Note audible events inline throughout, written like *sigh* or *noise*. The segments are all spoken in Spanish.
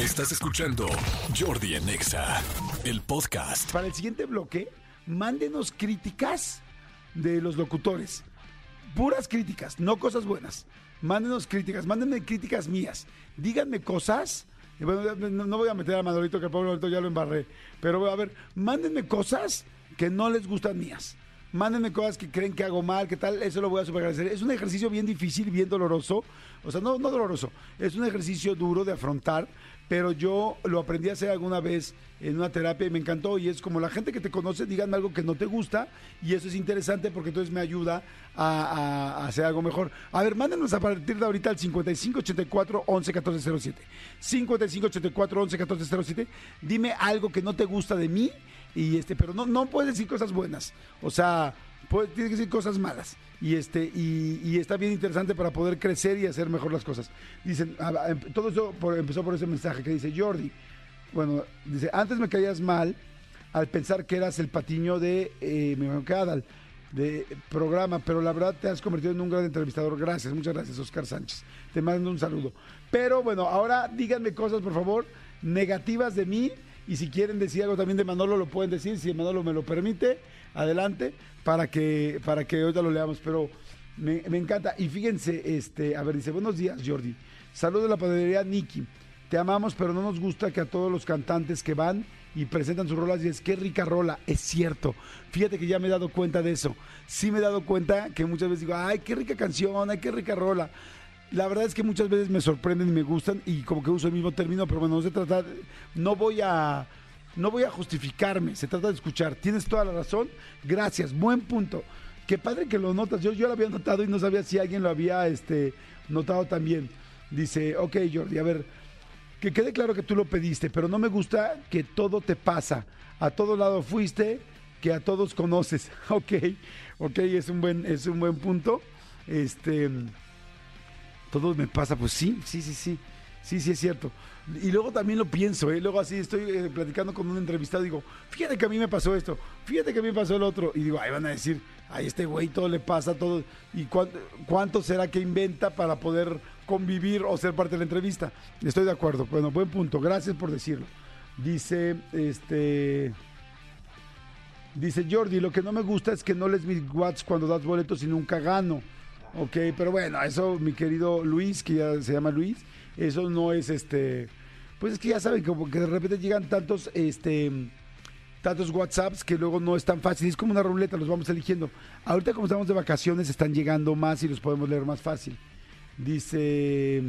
Estás escuchando Jordi en Exa, el podcast. Para el siguiente bloque, mándenos críticas de los locutores. Puras críticas, no cosas buenas. Mándenos críticas, mándenme críticas mías. Díganme cosas. bueno, no, voy a meter a Manolito, que el Manolito ya lo embarré. Pero a ver, mándenme cosas que no les gustan mías. Mándenme cosas que creen que hago mal, que tal, eso lo voy a super agradecer. Es un ejercicio bien difícil, bien doloroso. O sea, no, no doloroso, es un ejercicio duro de afrontar, pero yo lo aprendí a hacer alguna vez en una terapia y me encantó. Y es como la gente que te conoce, díganme algo que no te gusta, y eso es interesante porque entonces me ayuda a, hacer algo mejor. A ver, mándenos a partir de ahorita al 5584 11 14 07. 5584 11 14 07. Dime algo que no te gusta de mí, y este, pero no, no puedes decir cosas buenas. O sea, puede- tiene que decir cosas malas. Y este, y, está bien interesante para poder crecer y hacer mejor las cosas. Dicen, ah, em- todo eso empezó por ese mensaje que dice Jordi. Bueno, dice, antes me caías mal al pensar que eras el patiño de eh, Adal, de programa, pero la verdad te has convertido en un gran entrevistador. Gracias, muchas gracias, Oscar Sánchez. Te mando un saludo. Pero bueno, ahora díganme cosas, por favor, negativas de mí. Y si quieren decir algo también de Manolo, lo pueden decir. Si Manolo me lo permite, adelante, para que, para que ahorita lo leamos. Pero me, encanta. Y fíjense, este, a ver, dice, buenos días, Jordi. Saludos de la panadería Nicky. Te amamos, pero no nos gusta que a todos los cantantes que van y presentan sus rolas dices, qué rica rola. Es cierto. Fíjate que ya me he dado cuenta de eso. Sí me he dado cuenta que muchas veces digo, ay, qué rica canción, ay, qué rica rola. La verdad es que muchas veces me sorprenden y me gustan y como que uso el mismo término, pero bueno, no se trata, no voy a, no voy a justificarme, se trata de escuchar. Tienes toda la razón. Gracias, buen punto. Qué padre que lo notas. Yo, yo lo había notado y no sabía si alguien lo había este, notado también. Dice, ok, Jordi, a ver, que quede claro que tú lo pediste, pero no me gusta que todo te pasa. A todo lado fuiste, que a todos conoces. *laughs* Ok, ok, es un buen, es un buen punto. Este, todo me pasa, pues sí, sí, sí, sí, sí, sí es cierto. Y luego también lo pienso, ¿eh? luego así estoy eh, platicando con un entrevistado y digo, fíjate que a mí me pasó esto, fíjate que a mí me pasó el otro. Y digo, ahí van a decir, a este güey todo le pasa, todo. ¿Y cuánto, cuánto será que inventa para poder convivir o ser parte de la entrevista? Estoy de acuerdo. Bueno, buen punto, gracias por decirlo. Dice, este... Dice Jordi, lo que no me gusta es que no les mis watts cuando das boletos y nunca gano. Ok, pero bueno, eso mi querido Luis, que ya se llama Luis, eso no es este... Pues es que ya saben, como que de repente llegan tantos, este, tantos WhatsApps que luego no es tan fácil. Es como una ruleta, los vamos eligiendo. Ahorita como estamos de vacaciones están llegando más y los podemos leer más fácil. Dice...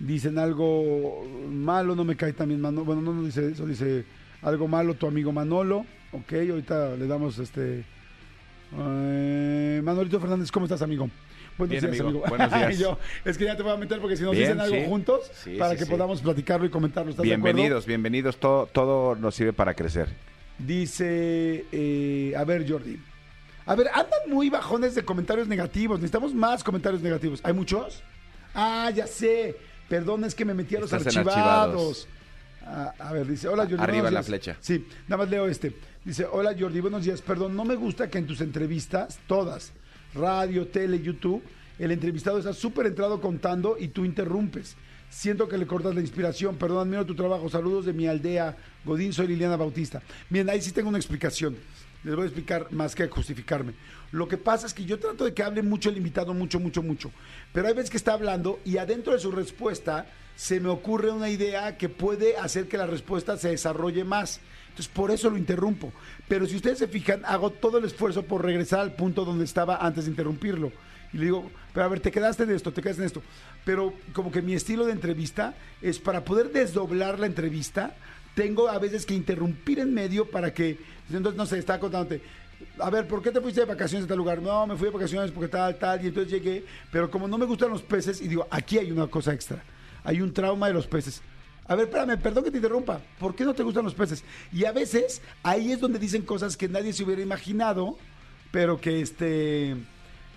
Dicen algo malo, no me cae también Manolo. Bueno, no, no dice eso, dice algo malo tu amigo Manolo. Ok, ahorita le damos este... eh, Manolito Fernández, ¿cómo estás, amigo? Buenos Bien, días, amigo. amigo. Buenos *laughs* días. Yo, es que ya te voy a meter porque si nos Bien, dicen algo sí. juntos, Sí, para sí, que sí. podamos platicarlo y comentarlo. ¿Estás de acuerdo? Bienvenidos, bienvenidos. Todo, todo nos sirve para crecer. Dice, eh, a ver, Jordi. A ver, andan muy bajones de comentarios negativos. Necesitamos más comentarios negativos. ¿Hay muchos? Ah, ya sé. Perdón, es que me metí a los Estás en archivados. A ver, dice, hola Jordi. Arriba la flecha. Sí, nada más leo este. Dice, hola Jordi, buenos días. Perdón, no me gusta que en tus entrevistas, todas, radio, tele, YouTube, el entrevistado está súper entrado contando y tú interrumpes. Siento que le cortas la inspiración. Perdón, admiro tu trabajo. Saludos de mi aldea. Godín, soy Liliana Bautista. Miren, ahí sí tengo una explicación. Les voy a explicar más que justificarme. Lo que pasa es que yo trato de que hable mucho el invitado, mucho, mucho, mucho. Pero hay veces que está hablando y adentro de su respuesta se me ocurre una idea que puede hacer que la respuesta se desarrolle más. Entonces, por eso lo interrumpo. Pero si ustedes se fijan, hago todo el esfuerzo por regresar al punto donde estaba antes de interrumpirlo. Y le digo, pero a ver, te quedaste en esto, te quedaste en esto. Pero como que mi estilo de entrevista es para poder desdoblar la entrevista, tengo a veces que interrumpir en medio para que, entonces, no sé, está contándote. A ver, ¿por qué te fuiste de vacaciones a tal lugar? No, me fui de vacaciones porque tal, tal, y entonces llegué, pero como no me gustan los peces, y digo, aquí hay una cosa extra, hay un trauma de los peces. A ver, espérame, perdón que te interrumpa. ¿Por qué no te gustan los peces? Y a veces ahí es donde dicen cosas que nadie se hubiera imaginado, pero que este,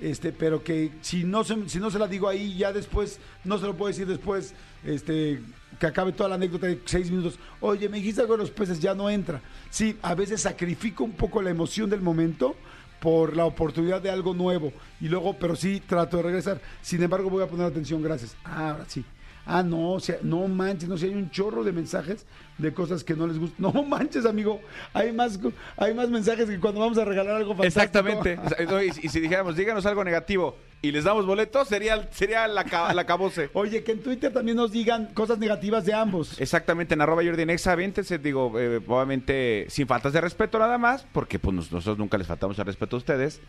este, pero que si no se, si no se la digo ahí, ya después, no se lo puedo decir después, este, que acabe toda la anécdota de seis minutos. Oye, me dijiste algo de los peces, ya no entra. Sí, a veces sacrifico un poco la emoción del momento por la oportunidad de algo nuevo. Y luego, pero sí trato de regresar. Sin embargo, voy a poner atención, gracias. Ah, ahora sí. Ah, no, o sea, no manches, no sé, hay un chorro de mensajes de cosas que no les gustan. *laughs* No manches, amigo, hay más, hay más mensajes que cuando vamos a regalar algo fantástico. Exactamente. *laughs* Y, si dijéramos, díganos algo negativo y les damos boletos, sería, sería la, la cabose. *laughs* Oye, que en Twitter también nos digan cosas negativas de ambos. Exactamente, en arroba Jordi Nexa, aviéntense, digo, eh, obviamente sin faltas de respeto nada más, porque pues nos- nosotros nunca les faltamos el respeto a ustedes,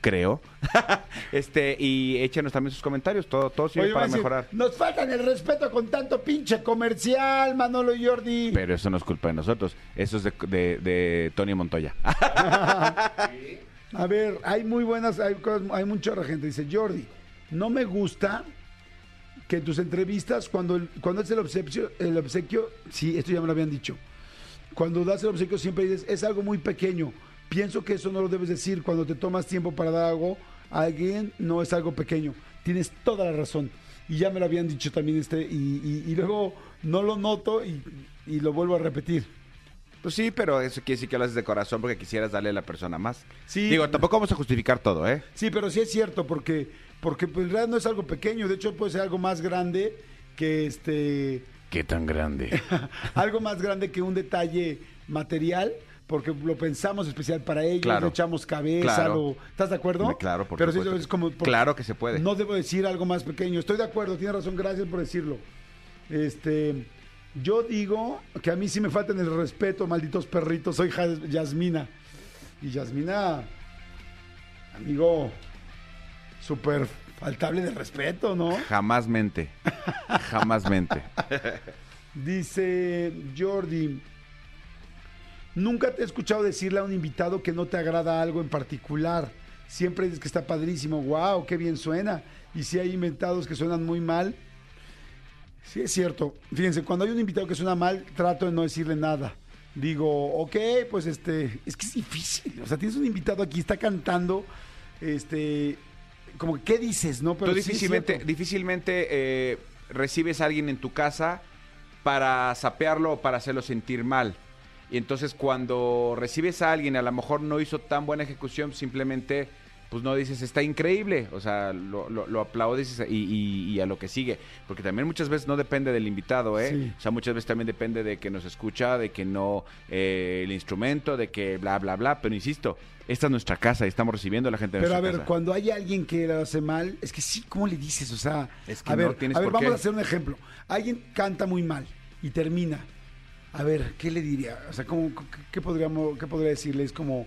creo. *laughs* este, y échenos también sus comentarios, todo, todo sirve Oye, para decir, mejorar. Nos faltan el respeto con tanto pinche comercial, Manolo y Jordi. Pero eso no es culpa de nosotros, eso es de, de- de Tony Montoya. *laughs* A ver, hay muy buenas, hay, cosas- hay mucha gente. Dice, Jordi, no me gusta que en tus entrevistas, cuando, el- cuando es el obsequio, el obsequio, sí, esto ya me lo habían dicho. Cuando das el obsequio siempre dices, es algo muy pequeño. Pienso que eso no lo debes decir. Cuando te tomas tiempo para dar algo a alguien, no es algo pequeño. Tienes toda la razón. Y ya me lo habían dicho también este, y, y- y luego no lo noto y, y lo vuelvo a repetir. Pues sí, pero eso quiere decir que lo haces de corazón porque quisieras darle a la persona más. Sí. Digo, tampoco vamos a justificar todo, ¿eh? Sí, pero sí es cierto, porque, porque pues, en realidad no es algo pequeño, de hecho puede ser algo más grande que este ¿Qué tan grande? *laughs* algo más grande que un detalle material, porque lo pensamos especial para ellos, Claro. le echamos cabeza, Claro. lo- ¿estás de acuerdo? Claro, por Pero supuesto es como Claro que se puede. No debo decir algo más pequeño. Estoy de acuerdo, tienes razón, gracias por decirlo. Este, yo digo que a mí sí me faltan el respeto, malditos perritos. Soy Yasmina. Y Yasmina, amigo, súper faltable de respeto, ¿no? Jamás mente. Jamás mente. *laughs* Dice Jordi, nunca te he escuchado decirle a un invitado que no te agrada algo en particular. Siempre dices que está padrísimo, wow, qué bien suena. Y si hay inventados que suenan muy mal, sí es cierto. Fíjense, cuando hay un invitado que suena mal, trato de no decirle nada. Digo, ok, pues este, es que es difícil. O sea, tienes un invitado aquí, está cantando, este, como, ¿qué dices, no? Pero Tú difícilmente, difícilmente eh, recibes a alguien en tu casa para sapearlo o para hacerlo sentir mal. Y entonces cuando recibes a alguien, a lo mejor no hizo tan buena ejecución, simplemente pues no dices, está increíble, o sea, lo, lo- lo aplaudes y, y- y a lo que sigue. Porque también muchas veces no depende del invitado, ¿eh? Sí. O sea, muchas veces también depende de que nos escucha, de que no eh, el instrumento, de que bla, bla, bla. Pero insisto, esta es nuestra casa y estamos recibiendo a la gente de Pero a ver, casa. cuando hay alguien que lo hace mal, es que sí, ¿cómo le dices? O sea, Es que a no ver, tienes a ver, por vamos qué. a hacer un ejemplo. Alguien canta muy mal y termina. A ver, ¿qué le diría? O sea, ¿cómo, qué, podríamos, ¿qué podría decirle? Es como,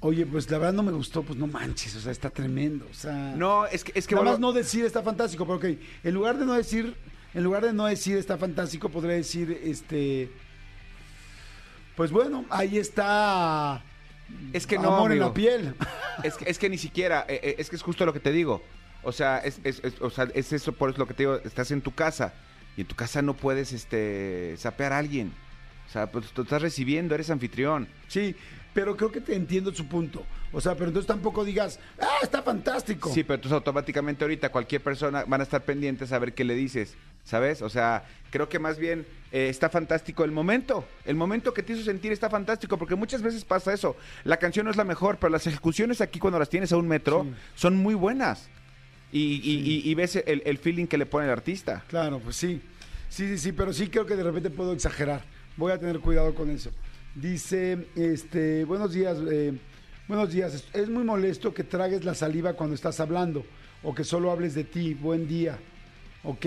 oye, pues la verdad no me gustó, pues no manches, o sea, está tremendo. O sea, No, es que, es que nada vuelvo- más no decir está fantástico, pero ok, en lugar de no decir, en lugar de no decir está fantástico, podría decir, este, pues bueno, ahí está. Es que no, amor en la piel. *laughs* Es que, es que ni siquiera, eh, eh, es que es justo lo que te digo. O sea, es, es, es- o sea, es eso por eso lo que te digo, estás en tu casa y en tu casa no puedes este sapear a alguien. O sea, pues tú estás recibiendo, eres anfitrión. Sí, pero creo que te entiendo su punto. O sea, pero entonces tampoco digas, ah, está fantástico. Sí, pero entonces automáticamente ahorita cualquier persona van a estar pendientes a ver qué le dices, ¿sabes? O sea, creo que más bien eh, está fantástico el momento. El momento que te hizo sentir está fantástico, porque muchas veces pasa eso. La canción no es la mejor, pero las ejecuciones aquí cuando las tienes a un metro Sí. son muy buenas. Y, y- y- y ves el, el feeling que le pone el artista. Claro, pues sí. Sí, sí, sí, pero sí creo que de repente puedo exagerar. Voy a tener cuidado con eso. Dice, este, buenos días, eh, buenos días. Es, es muy molesto que tragues la saliva cuando estás hablando o que solo hables de ti. Buen día. Ok,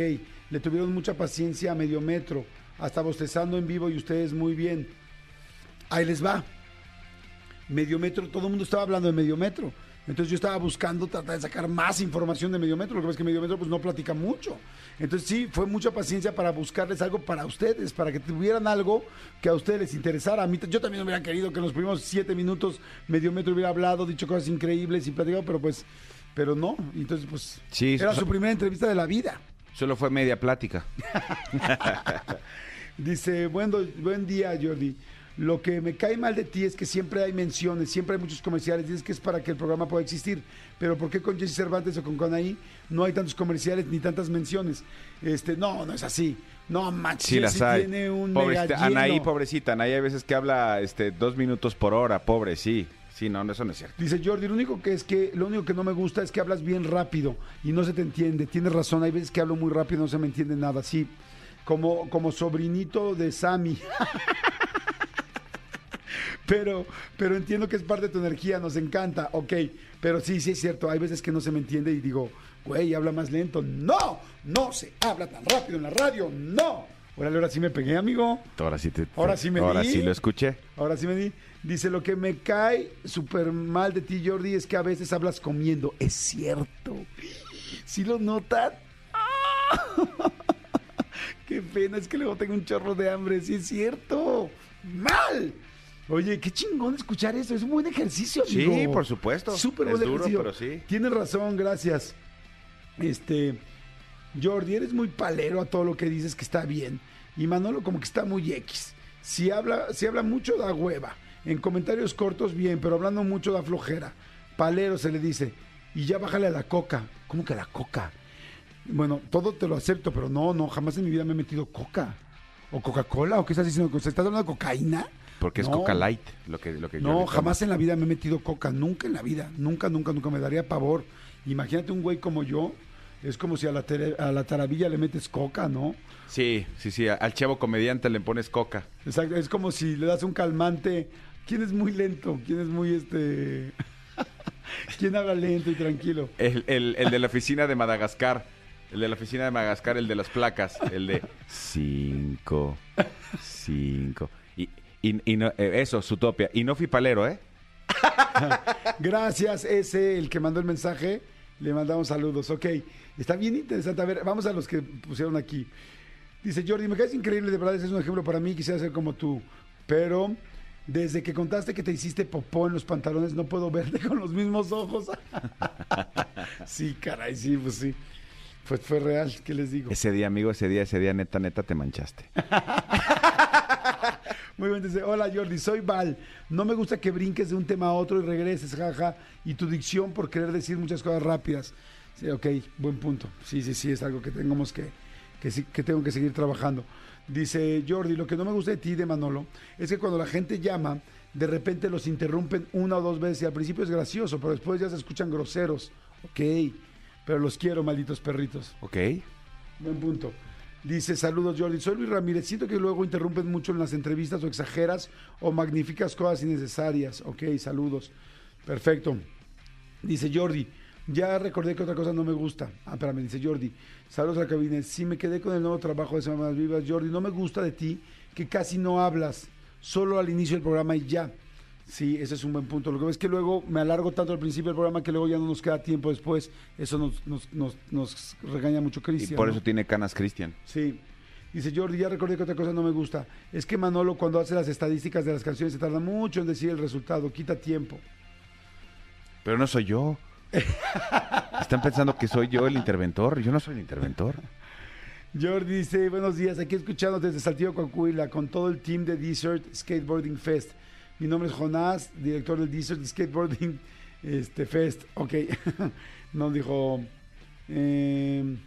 le tuvieron mucha paciencia a medio metro, hasta bostezando en vivo y ustedes muy bien. Ahí les va. Medio metro, todo el mundo estaba hablando de medio metro. Entonces yo estaba buscando tratar de sacar más información de medio metro. Lo que pasa es que medio metro pues no platica mucho. Entonces sí, fue mucha paciencia para buscarles algo para ustedes, para que tuvieran algo que a ustedes les interesara. A mí, yo también hubiera querido que en los primeros siete minutos medio metro hubiera hablado, dicho cosas increíbles y platicado, pero pues, pero no. Entonces pues Sí, era su primera entrevista de la vida. Solo fue media plática. *laughs* Dice, buen, buen día, Jordi. Lo que me cae mal de ti es que siempre hay menciones, siempre hay muchos comerciales. Dices que es para que el programa pueda existir. Pero ¿por qué con Jesse Cervantes o con Conaí no hay tantos comerciales ni tantas menciones? Este, no, no es así. No, manches, Sí las hay. tiene un Pobrecita, mega lleno. Anaí, pobrecita. Anaí hay veces que habla este, dos minutos por hora. Pobre, sí. Sí, no, no, eso no es cierto. Dice Jordi, lo único que es que lo único que no me gusta es que hablas bien rápido y no se te entiende. Tienes razón, hay veces que hablo muy rápido y no se me entiende nada. Sí, como, como sobrinito de Sammy. *laughs* pero, pero entiendo que es parte de tu energía, nos encanta, ok. Pero sí, sí es cierto, hay veces que no se me entiende y digo, güey, habla más lento. No, no se habla tan rápido en la radio, no. Órale, ahora sí me pegué, amigo. Ahora sí te, Ahora sí me Ahora di. sí lo escuché. Ahora sí me di. Dice, lo que me cae súper mal de ti, Jordi, es que a veces hablas comiendo. Es cierto. ¿Sí lo notan? *laughs* Qué pena, es que luego tengo un chorro de hambre. Sí es cierto. Mal. Oye, qué chingón escuchar eso. Es un buen ejercicio, amigo. Sí, por supuesto. Súper buen duro, ejercicio. pero sí. Tienes razón, gracias. Este, Jordi, eres muy palero a todo lo que dices que está bien. Y Manolo como que está muy X. Si habla, si habla mucho da hueva. En comentarios cortos bien, pero hablando mucho da flojera. Palero se le dice. Y ya bájale a la coca. ¿Cómo que a la coca? Bueno, todo te lo acepto, pero no, no, jamás en mi vida me he metido coca. ¿O Coca-Cola? ¿O qué estás diciendo? ¿Estás hablando de cocaína? Porque es No. Coca Light lo que, lo que yo No, jamás en la vida me he metido coca, nunca en la vida, nunca, nunca, nunca me daría pavor. Imagínate un güey como yo, es como si a la, tere- a la taravilla le metes coca, ¿no? Sí, sí, sí. Al chavo comediante le pones Coca. Exacto, es como si le das un calmante. ¿Quién es muy lento? ¿Quién es muy este... *laughs* ¿Quién habla lento y tranquilo? El, el- el de la oficina de Madagascar. El de la oficina de Madagascar, el de las placas. El de cinco, cinco. Y, y, no, eh, eso, su topia. Y no fui palero, ¿eh? *laughs* Gracias, ese, el que mandó el mensaje. Le mandamos saludos. Ok, está bien interesante. A ver, vamos a los que pusieron aquí. Dice Jordi, me caes increíble, de verdad, ese es un ejemplo para mí. Quisiera ser como tú. Pero desde que contaste que te hiciste popó en los pantalones, no puedo verte *laughs* con los mismos ojos. *laughs* sí, caray, sí, pues sí. Pues fue real, ¿qué les digo? Ese día, amigo, ese día, ese día, neta, neta, te manchaste. *laughs* Muy bien, dice, hola Jordi, soy Val. No me gusta que brinques de un tema a otro y regreses, jaja. Y tu dicción por querer decir muchas cosas rápidas. Sí, ok, buen punto. Sí, sí, sí, es algo que tengamos que, que, que tengo que seguir trabajando. Dice Jordi, lo que no me gusta de ti, de Manolo, es que cuando la gente llama, de repente los interrumpen una o dos veces y al principio es gracioso, pero después ya se escuchan groseros. Ok, pero los quiero, malditos perritos. ¿Ok? Buen punto. Dice, saludos Jordi, soy Luis Ramírez. Siento que luego interrumpen mucho en las entrevistas o exageras o magnificas cosas innecesarias. Ok, saludos. Perfecto. Dice Jordi, ya recordé que otra cosa no me gusta. Ah, espérame, dice Jordi. Saludos a la cabina. Sí, me quedé con el nuevo trabajo de Semanas Vivas. Jordi, no me gusta de ti que casi no hablas, solo al inicio del programa y ya. Sí, ese es un buen punto. Lo que ves es que luego me alargo tanto al principio del programa que luego ya no nos queda tiempo después. Eso nos, nos, nos, nos regaña mucho Y Cristian. por ¿no? eso tiene canas Cristian. Sí. Dice Jordi, ya recordé que otra cosa no me gusta. Es que Manolo cuando hace las estadísticas de las canciones se tarda mucho en decir el resultado, quita tiempo. Pero no soy yo. *laughs* Están pensando que soy yo el interventor. Yo no soy el interventor. Jordi dice, buenos días, aquí escuchando desde Saltillo, Coahuila, con todo el team de Desert Skateboarding Fest. Mi nombre es Jonás, director del Desert Skateboarding este, Fest. Ok, *laughs* nos dijo, eh,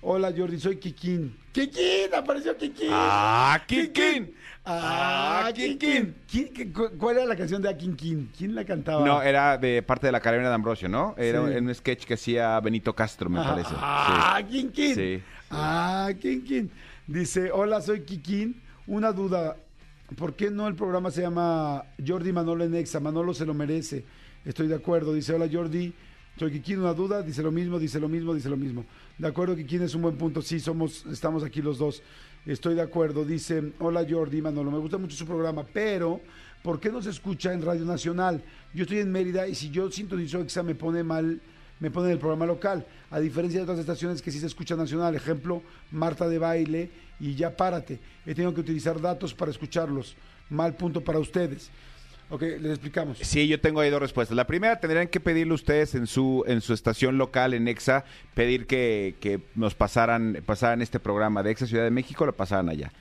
hola Jordi, soy Kikín. ¡Kikín! ¡Apareció Kikín! ¡Ah, Kikín! ¡Ah, ¡Ah, Kikín! ¿Quién- qué- cu- ¿Cuál era la canción de Akinkin? ¿Quién la cantaba? No, era de parte de la Academia de Ambrosio, ¿no? Era Sí. un, un sketch que hacía Benito Castro, me parece. Ah, Kikín. Sí. Ah, Kikín. Dice, hola, soy Kikín. Una duda, ¿por qué no el programa se llama Jordi Manolo en Exa? Manolo se lo merece. Estoy de acuerdo. Dice, hola Jordi, soy Kikín, una duda, dice lo mismo, dice lo mismo, dice lo mismo. De acuerdo, Kikín es un buen punto. Sí, somos, estamos aquí los dos. Estoy de acuerdo. Dice, hola Jordi Manolo, me gusta mucho su programa, pero ¿por qué no se escucha en Radio Nacional? Yo estoy en Mérida y si yo sintonizo Exa me pone mal me ponen el programa local, a diferencia de otras estaciones que sí se escucha nacional, ejemplo, Marta de Baile y Ya Párate. He tenido que utilizar datos para escucharlos. Mal punto para ustedes. Ok, les explicamos. Sí, yo tengo ahí dos respuestas. La primera, tendrían que pedirle ustedes en su en su estación local, en EXA, pedir que, que nos pasaran, pasaran este programa de EXA Ciudad de México, lo pasaran allá.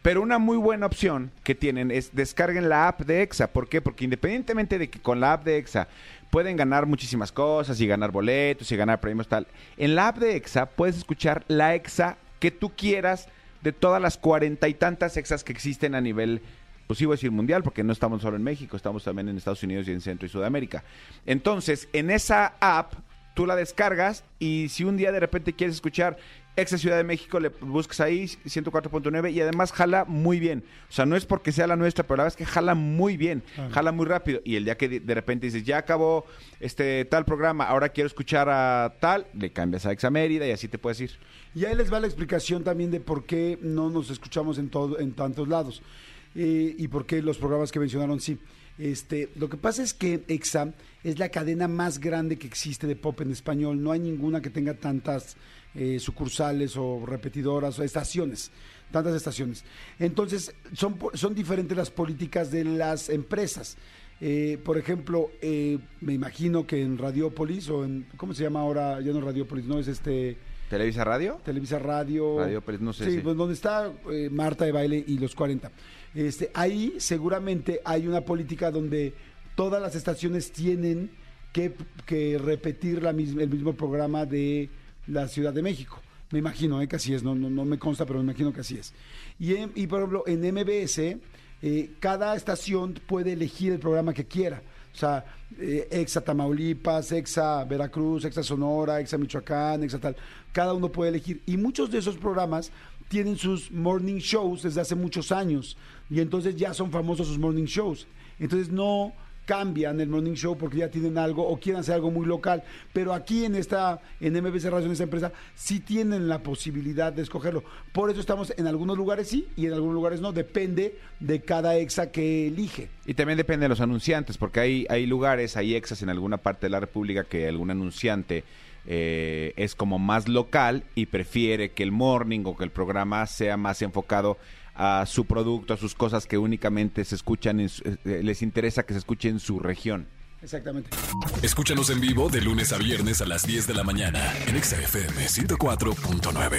Pero una muy buena opción que tienen es descarguen la app de EXA. ¿Por qué? Porque independientemente de que con la app de EXA pueden ganar muchísimas cosas y ganar boletos y ganar premios tal, en la app de EXA puedes escuchar la EXA que tú quieras de todas las cuarenta y tantas EXAs que existen a nivel pues voy a decir mundial, porque no estamos solo en México, estamos también en Estados Unidos y en Centro y Sudamérica. Entonces, en esa app, tú la descargas y si un día de repente quieres escuchar Exa Ciudad de México, le buscas ahí 104.9 y además jala muy bien. O sea, no es porque sea la nuestra, pero la verdad es que jala muy bien, jala muy rápido. Y el día que de, de repente dices, ya acabó este tal programa, ahora quiero escuchar a tal, le cambias a Exa Mérida y así te puedes ir. Y ahí les va la explicación también de por qué no nos escuchamos en, todo, en tantos lados eh, y por qué los programas que mencionaron sí. Este, lo que pasa es que EXA es la cadena más grande que existe de pop en español. No hay ninguna que tenga tantas eh, sucursales o repetidoras o estaciones, tantas estaciones. Entonces, son, son diferentes las políticas de las empresas. Eh, por ejemplo, eh, me imagino que en Radiopolis o en, ¿cómo se llama ahora? Ya no Radiopolis, no es este... ¿Televisa Radio? Televisa Radio. Radiopolis, no sé Sí, pues donde está eh, Marta de Baile y los 40. Este, ahí seguramente hay una política donde todas las estaciones tienen que, repetir el mismo programa de la Ciudad de México. Me imagino eh, que así es, no, no, no me consta, pero me imagino que así es. Y por ejemplo, en MBS, eh, cada estación puede elegir el programa que quiera. O sea, eh, Exa Tamaulipas, Exa Veracruz, Exa Sonora, Exa Michoacán, Exa tal. Cada uno puede elegir. Y muchos de esos programas tienen sus morning shows desde hace muchos años. Y entonces ya son famosos sus morning shows. Entonces no cambian el morning show porque ya tienen algo o quieren hacer algo muy local. Pero aquí en esta, en MBC Radio, en esta empresa, sí tienen la posibilidad de escogerlo. Por eso estamos en algunos lugares sí y en algunos lugares no. Depende de cada exa que elige. Y también depende de los anunciantes, porque hay, hay lugares, hay exas en alguna parte de la República que algún anunciante eh, es como más local y prefiere que el morning o que el programa sea más enfocado a su producto, a sus cosas que únicamente se escuchan, en su- eh, les interesa que se escuche en su región. Exactamente. Escúchanos en vivo de lunes a viernes a las 10 de la mañana en Exa FM 104.9.